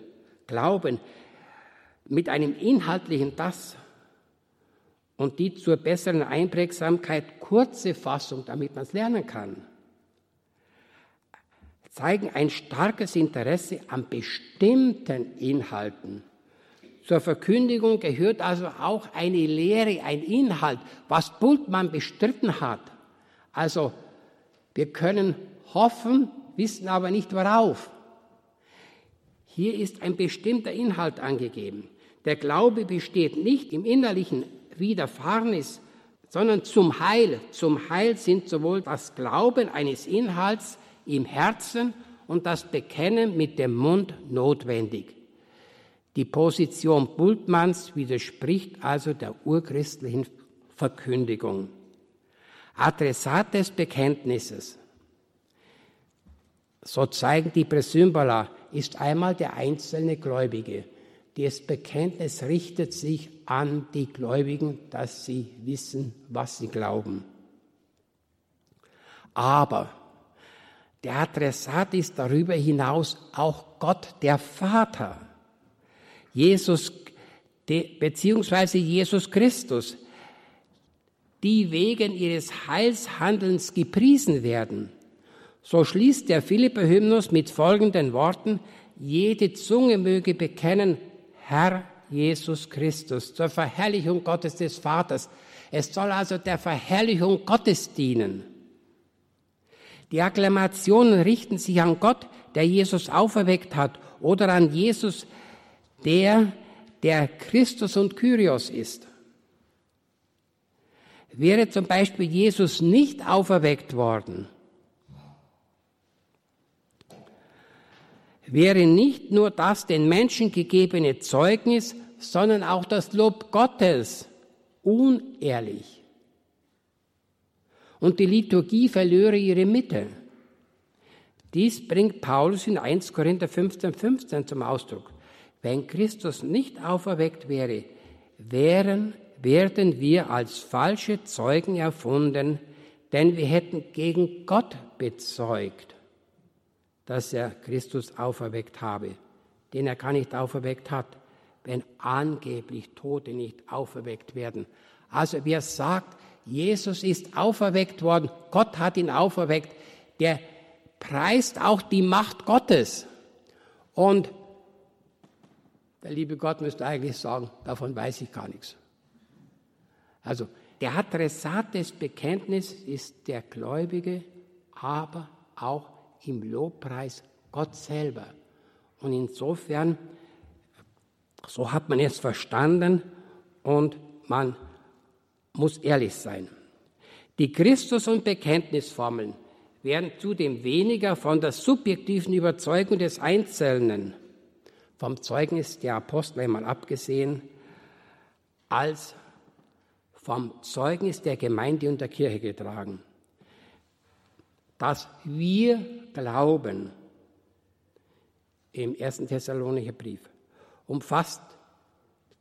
glauben, mit einem inhaltlichen Das und die zur besseren Einprägsamkeit kurze Fassung, damit man es lernen kann zeigen ein starkes Interesse an bestimmten Inhalten. Zur Verkündigung gehört also auch eine Lehre, ein Inhalt, was Bultmann bestritten hat. Also wir können hoffen, wissen aber nicht worauf. Hier ist ein bestimmter Inhalt angegeben. Der Glaube besteht nicht im innerlichen Widerfahrnis, sondern zum Heil. Zum Heil sind sowohl das Glauben eines Inhalts im Herzen und das Bekennen mit dem Mund notwendig. Die Position Bultmanns widerspricht also der urchristlichen Verkündigung. Adressat des Bekenntnisses, so zeigen die Präsymbola, ist einmal der einzelne Gläubige. Das Bekenntnis richtet sich an die Gläubigen, dass sie wissen, was sie glauben. Aber der Adressat ist darüber hinaus auch Gott, der Vater. Jesus, beziehungsweise Jesus Christus, die wegen ihres Heilshandelns gepriesen werden. So schließt der Philipper-Hymnus mit folgenden Worten, jede Zunge möge bekennen, Herr Jesus Christus, zur Verherrlichung Gottes des Vaters. Es soll also der Verherrlichung Gottes dienen. Die Akklamationen richten sich an Gott, der Jesus auferweckt hat, oder an Jesus, der, der Christus und Kyrios ist. Wäre zum Beispiel Jesus nicht auferweckt worden, wäre nicht nur das den Menschen gegebene Zeugnis, sondern auch das Lob Gottes unehrlich. Und die Liturgie verlöre ihre Mitte. Dies bringt Paulus in 1 Korinther 15, 15 zum Ausdruck. Wenn Christus nicht auferweckt wäre, wären, werden wir als falsche Zeugen erfunden, denn wir hätten gegen Gott bezeugt, dass er Christus auferweckt habe, den er gar nicht auferweckt hat, wenn angeblich Tote nicht auferweckt werden. Also wer sagt, Jesus ist auferweckt worden, Gott hat ihn auferweckt, der preist auch die Macht Gottes. Und der liebe Gott müsste eigentlich sagen, davon weiß ich gar nichts. Also der Adressat des Bekenntnisses ist der Gläubige, aber auch im Lobpreis Gott selber. Und insofern, so hat man es verstanden und man muss ehrlich sein. Die Christus- und Bekenntnisformeln werden zudem weniger von der subjektiven Überzeugung des Einzelnen vom Zeugnis der Apostel einmal abgesehen, als vom Zeugnis der Gemeinde und der Kirche getragen. Dass wir glauben, im ersten Thessalonicher Brief, umfasst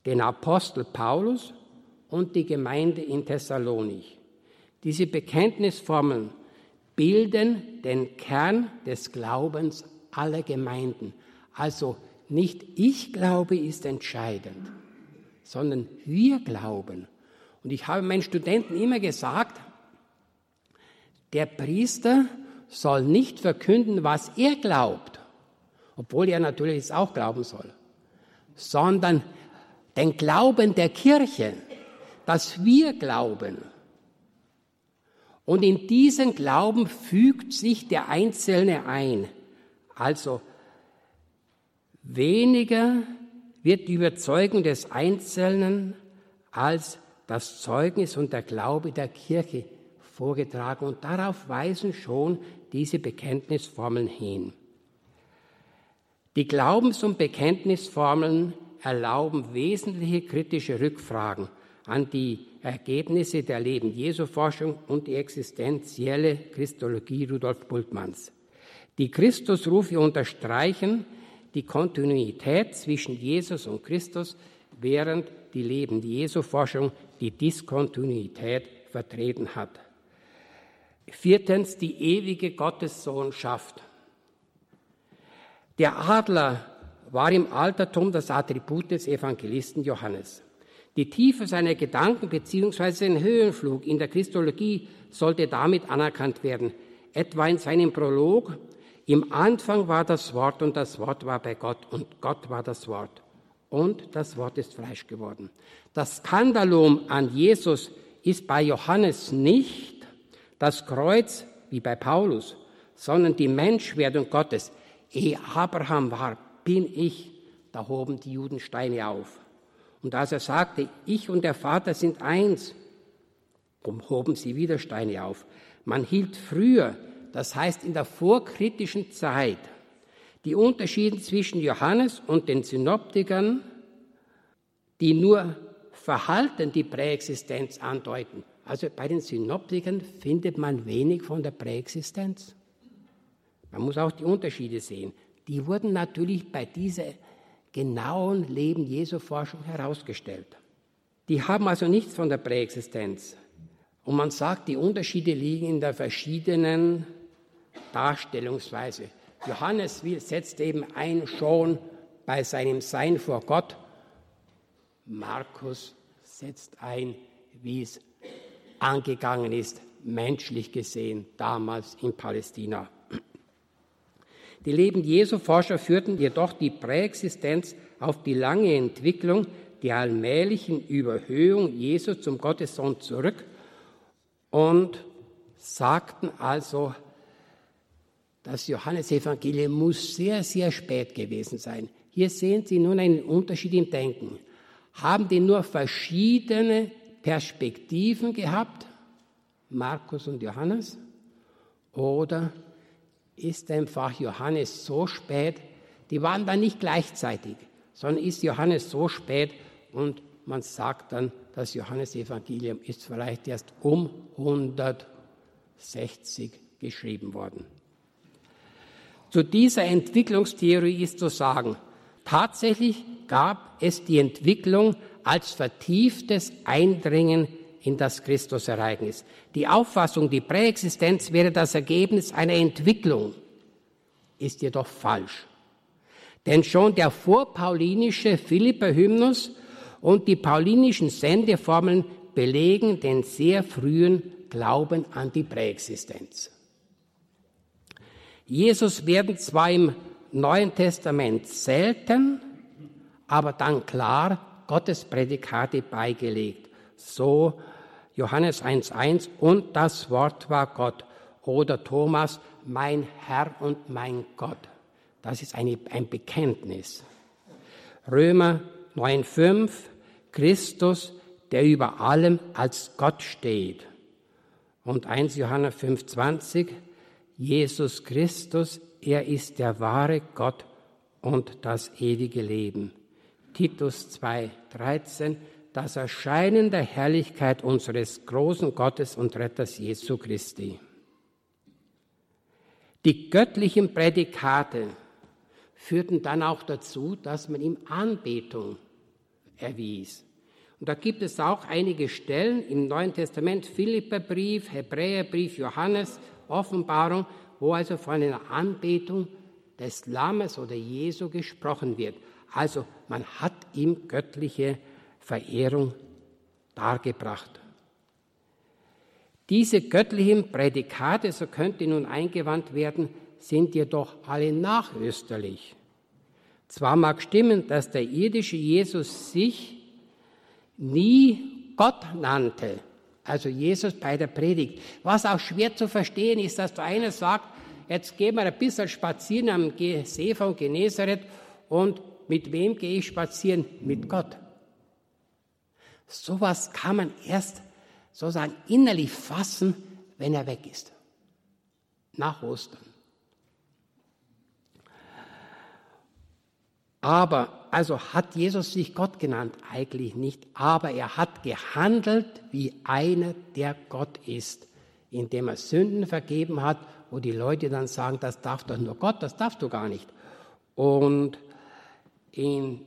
den Apostel Paulus und die Gemeinde in Thessalonich. Diese Bekenntnisformeln bilden den Kern des Glaubens aller Gemeinden. Also nicht ich glaube ist entscheidend, sondern wir glauben. Und ich habe meinen Studenten immer gesagt, der Priester soll nicht verkünden, was er glaubt, obwohl er natürlich es auch glauben soll, sondern den Glauben der Kirche, dass wir glauben. Und in diesen Glauben fügt sich der Einzelne ein. Also Weniger wird die Überzeugung des Einzelnen als das Zeugnis und der Glaube der Kirche vorgetragen. Und darauf weisen schon diese Bekenntnisformeln hin. Die Glaubens- und Bekenntnisformeln erlauben wesentliche kritische Rückfragen an die Ergebnisse der Leben Jesu Forschung und die existenzielle Christologie Rudolf Bultmanns. Die Christusrufe unterstreichen, die Kontinuität zwischen Jesus und Christus, während die Leben Jesu Forschung die Diskontinuität vertreten hat. Viertens die ewige Gottessohnschaft. Der Adler war im Altertum das Attribut des Evangelisten Johannes. Die Tiefe seiner Gedanken bzw. sein Höhenflug in der Christologie sollte damit anerkannt werden, etwa in seinem Prolog im Anfang war das Wort und das Wort war bei Gott und Gott war das Wort. Und das Wort ist Fleisch geworden. Das Skandalum an Jesus ist bei Johannes nicht das Kreuz wie bei Paulus, sondern die Menschwerdung Gottes. Ehe Abraham war, bin ich, da hoben die Juden Steine auf. Und als er sagte, ich und der Vater sind eins, hoben sie wieder Steine auf. Man hielt früher das heißt, in der vorkritischen Zeit die Unterschiede zwischen Johannes und den Synoptikern, die nur Verhalten die Präexistenz andeuten. Also bei den Synoptikern findet man wenig von der Präexistenz. Man muss auch die Unterschiede sehen. Die wurden natürlich bei dieser genauen Leben Jesu Forschung herausgestellt. Die haben also nichts von der Präexistenz. Und man sagt, die Unterschiede liegen in der verschiedenen Darstellungsweise. Johannes setzt eben ein schon bei seinem Sein vor Gott. Markus setzt ein, wie es angegangen ist, menschlich gesehen, damals in Palästina. Die Leben Jesu Forscher führten jedoch die Präexistenz auf die lange Entwicklung der allmählichen Überhöhung Jesu zum Gottessohn zurück und sagten also, das Johannesevangelium muss sehr, sehr spät gewesen sein. Hier sehen Sie nun einen Unterschied im Denken. Haben die nur verschiedene Perspektiven gehabt, Markus und Johannes? Oder ist einfach Johannes so spät, die waren dann nicht gleichzeitig, sondern ist Johannes so spät und man sagt dann, das Johannesevangelium ist vielleicht erst um 160 geschrieben worden. Zu dieser Entwicklungstheorie ist zu sagen, tatsächlich gab es die Entwicklung als vertieftes Eindringen in das Christusereignis. Die Auffassung, die Präexistenz wäre das Ergebnis einer Entwicklung, ist jedoch falsch. Denn schon der vorpaulinische Philipper-Hymnus und die paulinischen Sendeformeln belegen den sehr frühen Glauben an die Präexistenz. Jesus werden zwar im Neuen Testament selten, aber dann klar Gottes Prädikate beigelegt. So Johannes 1.1 und das Wort war Gott. Oder Thomas, mein Herr und mein Gott. Das ist eine, ein Bekenntnis. Römer 9.5, Christus, der über allem als Gott steht. Und 1 Johannes 5.20, Jesus Christus, er ist der wahre Gott und das ewige Leben. Titus 2, 13, das Erscheinen der Herrlichkeit unseres großen Gottes und Retters Jesu Christi. Die göttlichen Prädikate führten dann auch dazu, dass man ihm Anbetung erwies. Und da gibt es auch einige Stellen im Neuen Testament, Philipperbrief, Hebräerbrief, Johannes, Offenbarung, wo also von einer Anbetung des Lammes oder Jesu gesprochen wird. Also man hat ihm göttliche Verehrung dargebracht. Diese göttlichen Prädikate, so könnte nun eingewandt werden, sind jedoch alle nachösterlich. Zwar mag stimmen, dass der irdische Jesus sich nie Gott nannte, also Jesus bei der Predigt. Was auch schwer zu verstehen ist, dass der eine sagt, jetzt gehen wir ein bisschen spazieren am See von Genezareth und mit wem gehe ich spazieren? Mit Gott. Sowas kann man erst sozusagen innerlich fassen, wenn er weg ist. Nach Ostern. Aber, also hat Jesus sich Gott genannt? Eigentlich nicht. Aber er hat gehandelt wie einer, der Gott ist, indem er Sünden vergeben hat, wo die Leute dann sagen, das darf doch nur Gott, das darfst du gar nicht. Und in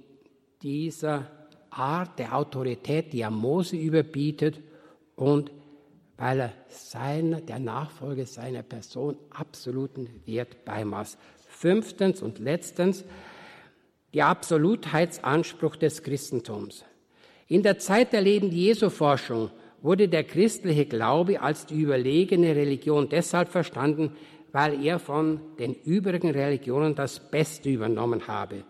dieser Art der Autorität, die er Mose überbietet und weil er seiner, der Nachfolge seiner Person absoluten Wert beimaß. Fünftens und letztens, der Absolutheitsanspruch des Christentums. In der Zeit der Leben Jesu Forschung wurde der christliche Glaube als die überlegene Religion deshalb verstanden, weil er von den übrigen Religionen das Beste übernommen habe.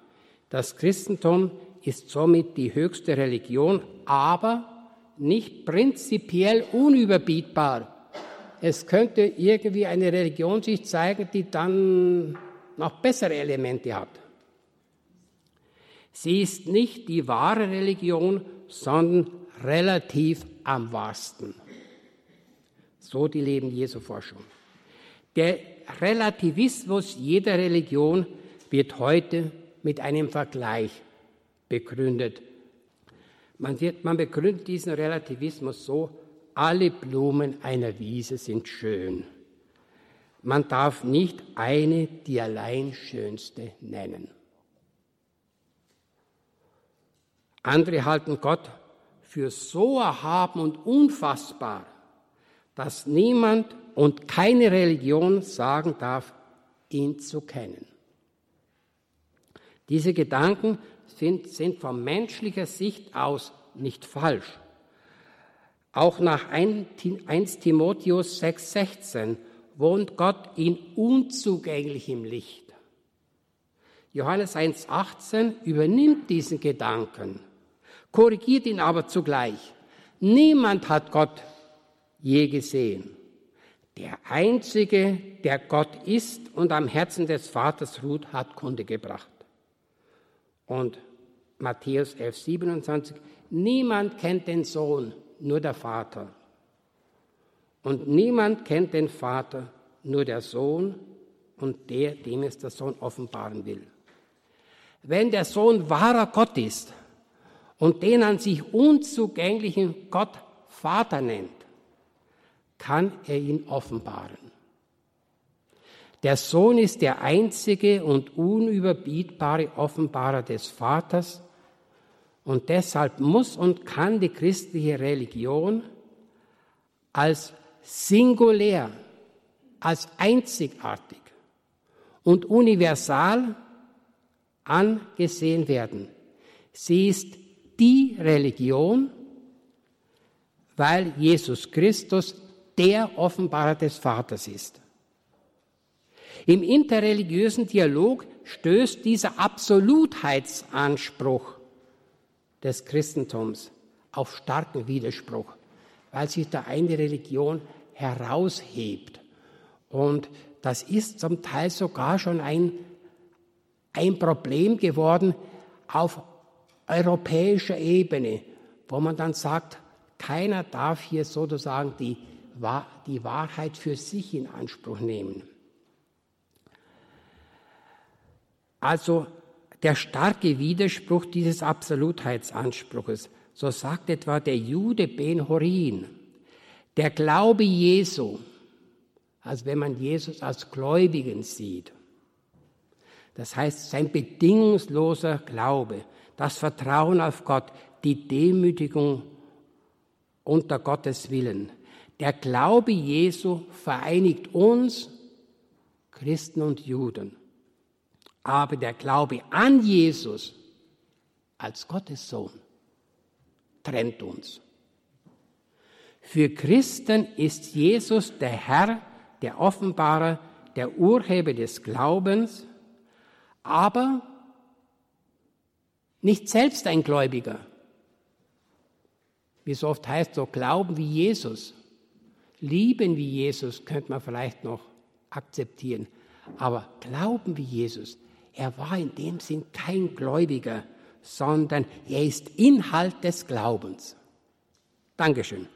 Das Christentum ist somit die höchste Religion, aber nicht prinzipiell unüberbietbar. Es könnte irgendwie eine Religion sich zeigen, die dann noch bessere Elemente hat. Sie ist nicht die wahre Religion, sondern relativ am wahrsten. So die Leben Jesu Forschung. Der Relativismus jeder Religion wird heute mit einem Vergleich begründet. Man, wird, man begründet diesen Relativismus so, alle Blumen einer Wiese sind schön. Man darf nicht eine die allein schönste nennen. Andere halten Gott für so erhaben und unfassbar, dass niemand und keine Religion sagen darf, ihn zu kennen. Diese Gedanken sind, sind von menschlicher Sicht aus nicht falsch. Auch nach 1 Timotheus 6,16 wohnt Gott in unzugänglichem Licht. Johannes 1,18 übernimmt diesen Gedanken, korrigiert ihn aber zugleich. Niemand hat Gott je gesehen. Der Einzige, der Gott ist und am Herzen des Vaters ruht, hat Kunde gebracht. Und Matthäus 11, 27, niemand kennt den Sohn, nur der Vater. Und niemand kennt den Vater, nur der Sohn und der, dem es der Sohn offenbaren will. Wenn der Sohn wahrer Gott ist und den an sich unzugänglichen Gott Vater nennt, kann er ihn offenbaren. Der Sohn ist der einzige und unüberbietbare Offenbarer des Vaters und deshalb muss und kann die christliche Religion als singulär, als einzigartig und universal angesehen werden. Sie ist die Religion, weil Jesus Christus der Offenbarer des Vaters ist. Im interreligiösen Dialog stößt dieser Absolutheitsanspruch des Christentums auf starken Widerspruch, weil sich da eine Religion heraushebt. Und das ist zum Teil sogar schon ein, ein Problem geworden auf europäischer Ebene, wo man dann sagt, keiner darf hier sozusagen die, die Wahrheit für sich in Anspruch nehmen. Also der starke Widerspruch dieses Absolutheitsanspruches. So sagt etwa der Jude Ben Horin, der Glaube Jesu, als wenn man Jesus als Gläubigen sieht. Das heißt, sein bedingungsloser Glaube, das Vertrauen auf Gott, die Demütigung unter Gottes Willen. Der Glaube Jesu vereinigt uns, Christen und Juden. Aber der Glaube an Jesus als Gottes Sohn trennt uns. Für Christen ist Jesus der Herr, der Offenbarer, der Urheber des Glaubens, aber nicht selbst ein Gläubiger. Wie so oft heißt so, glauben wie Jesus, lieben wie Jesus, könnte man vielleicht noch akzeptieren. Aber glauben wie Jesus, er war in dem Sinn kein Gläubiger, sondern er ist Inhalt des Glaubens. Dankeschön.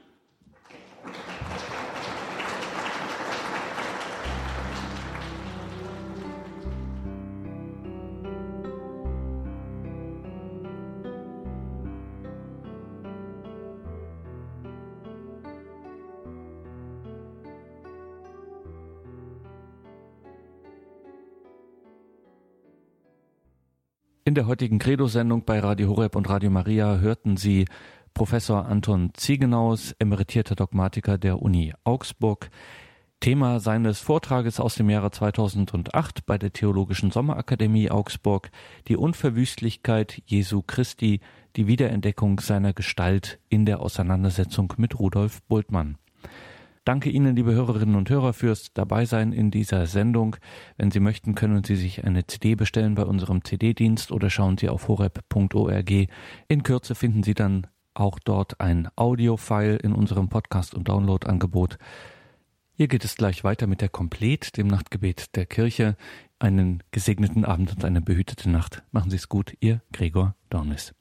In der heutigen Credo-Sendung bei Radio Horeb und Radio Maria hörten Sie Professor Anton Ziegenaus, emeritierter Dogmatiker der Uni Augsburg. Thema seines Vortrages aus dem Jahre 2008 bei der Theologischen Sommerakademie Augsburg, die Unverwüstlichkeit Jesu Christi, die Wiederentdeckung seiner Gestalt in der Auseinandersetzung mit Rudolf Bultmann. Danke Ihnen, liebe Hörerinnen und Hörer, fürs Dabeisein in dieser Sendung. Wenn Sie möchten, können Sie sich eine CD bestellen bei unserem CD-Dienst oder schauen Sie auf horeb.org. In Kürze finden Sie dann auch dort ein Audio-File in unserem Podcast- und Download-Angebot. Hier geht es gleich weiter mit der Komplet, dem Nachtgebet der Kirche. Einen gesegneten Abend und eine behütete Nacht. Machen Sie es gut, Ihr Gregor Dornis.